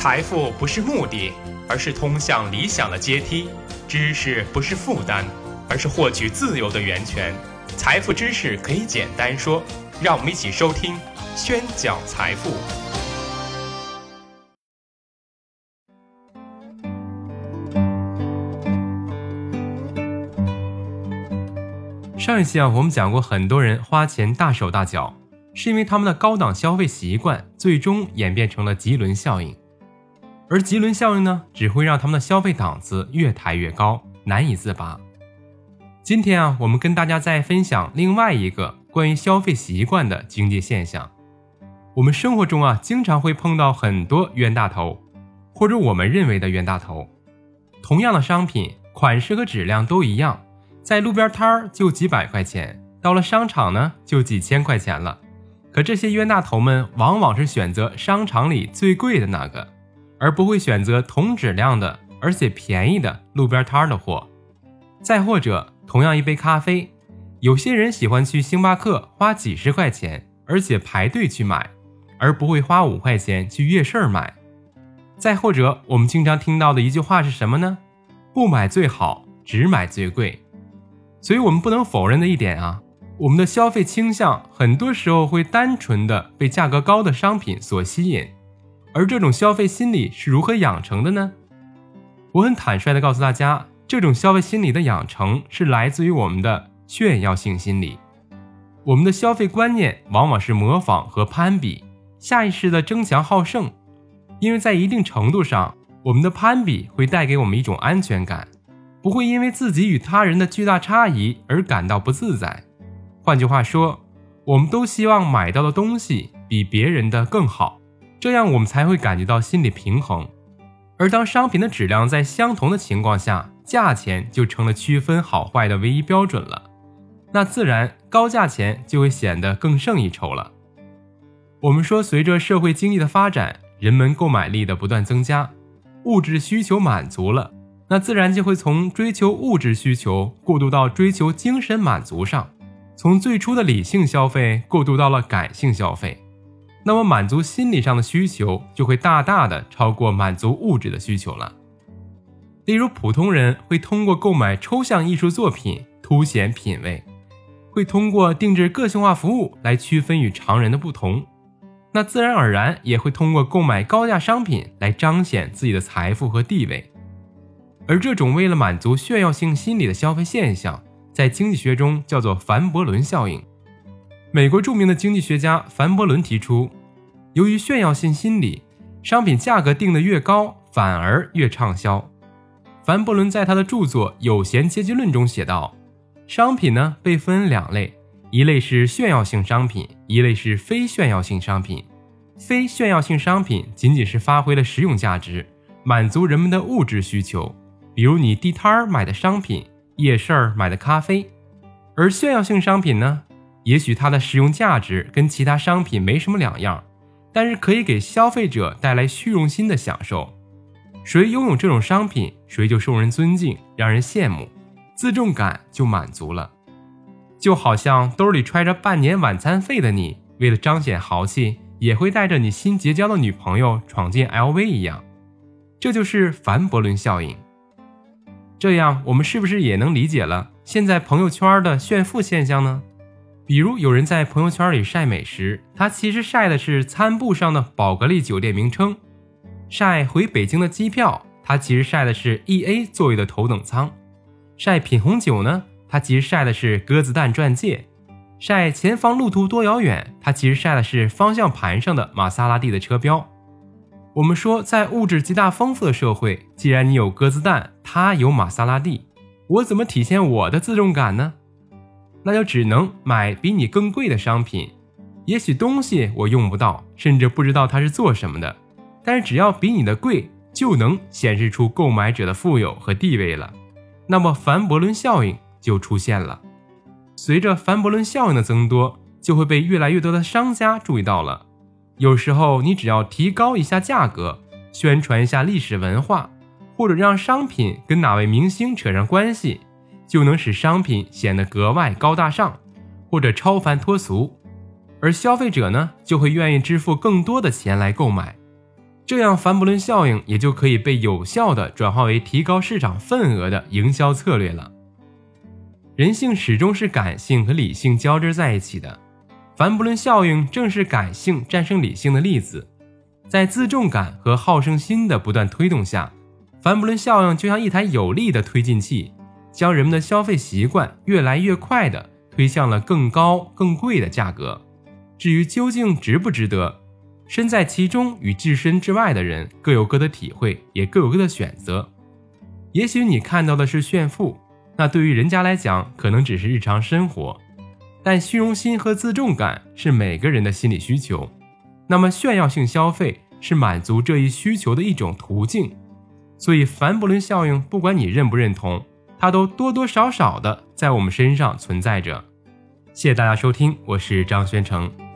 财富不是目的，而是通向理想的阶梯；知识不是负担，而是获取自由的源泉。财富知识可以简单说，让我们一起收听《宣讲财富》。上一期啊，我们讲过，很多人花钱大手大脚，是因为他们的高档消费习惯，最终演变成了棘轮效应。而吉伦效应呢，只会让他们的消费档次越抬越高，难以自拔。今天啊，我们跟大家再分享另外一个关于消费习惯的经济现象。我们生活中啊，经常会碰到很多冤大头，或者我们认为的冤大头。同样的商品，款式和质量都一样，在路边摊儿就几百块钱，到了商场呢就几千块钱了。可这些冤大头们往往是选择商场里最贵的那个。而不会选择同质量的而且便宜的路边摊的货。再或者，同样一杯咖啡，有些人喜欢去星巴克花几十块钱，而且排队去买，而不会花五块钱去夜市买。再或者，我们经常听到的一句话是什么呢？不买最好，只买最贵。所以，我们不能否认的一点啊，我们的消费倾向很多时候会单纯的被价格高的商品所吸引。而这种消费心理是如何养成的呢？我很坦率地告诉大家，这种消费心理的养成是来自于我们的炫耀性心理。我们的消费观念往往是模仿和攀比，下意识的争强好胜。因为在一定程度上，我们的攀比会带给我们一种安全感，不会因为自己与他人的巨大差异而感到不自在。换句话说，我们都希望买到的东西比别人的更好。这样我们才会感觉到心理平衡，而当商品的质量在相同的情况下，价钱就成了区分好坏的唯一标准了，那自然高价钱就会显得更胜一筹了。我们说，随着社会经济的发展，人们购买力的不断增加，物质需求满足了，那自然就会从追求物质需求过渡到追求精神满足上，从最初的理性消费过渡到了感性消费。那么，满足心理上的需求就会大大的超过满足物质的需求了。例如，普通人会通过购买抽象艺术作品凸显品味，会通过定制个性化服务来区分与常人的不同。那自然而然也会通过购买高价商品来彰显自己的财富和地位。而这种为了满足炫耀性心理的消费现象，在经济学中叫做凡伯伦效应。美国著名的经济学家凡伯伦提出。由于炫耀性心理，商品价格定得越高，反而越畅销。凡伯伦在他的著作《有闲阶级论》中写道：“商品呢被分两类，一类是炫耀性商品，一类是非炫耀性商品。非炫耀性商品仅仅是发挥了实用价值，满足人们的物质需求，比如你地摊儿买的商品，夜市儿买的咖啡。而炫耀性商品呢，也许它的实用价值跟其他商品没什么两样。”但是可以给消费者带来虚荣心的享受，谁拥有这种商品，谁就受人尊敬，让人羡慕，自重感就满足了。就好像兜里揣着半年晚餐费的你，为了彰显豪气，也会带着你新结交的女朋友闯进 LV 一样。这就是凡伯伦效应。这样，我们是不是也能理解了现在朋友圈的炫富现象呢？比如有人在朋友圈里晒美食，他其实晒的是餐布上的宝格丽酒店名称；晒回北京的机票，他其实晒的是 E A 座位的头等舱；晒品红酒呢，他其实晒的是鸽子蛋钻戒；晒前方路途多遥远，他其实晒的是方向盘上的玛莎拉蒂的车标。我们说，在物质极大丰富的社会，既然你有鸽子蛋，他有玛莎拉蒂，我怎么体现我的自重感呢？那就只能买比你更贵的商品，也许东西我用不到，甚至不知道它是做什么的，但是只要比你的贵，就能显示出购买者的富有和地位了。那么凡伯伦效应就出现了。随着凡伯伦效应的增多，就会被越来越多的商家注意到了。有时候你只要提高一下价格，宣传一下历史文化，或者让商品跟哪位明星扯上关系。就能使商品显得格外高大上，或者超凡脱俗，而消费者呢就会愿意支付更多的钱来购买。这样凡伯伦效应也就可以被有效的转化为提高市场份额的营销策略了。人性始终是感性和理性交织在一起的，凡伯伦效应正是感性战胜理性的例子。在自重感和好胜心的不断推动下，凡伯伦效应就像一台有力的推进器，将人们的消费习惯越来越快地推向了更高、更贵的价格。至于究竟值不值得，身在其中与置身之外的人各有各的体会，也各有各的选择。也许你看到的是炫富。那对于人家来讲，可能只是日常生活，但虚荣心和自重感是每个人的心理需求。那么炫耀性消费是满足这一需求的一种途径。所以凡伯伦效应，不管你认不认同，它都多多少少的在我们身上存在着。谢谢大家收听，我是张宣成。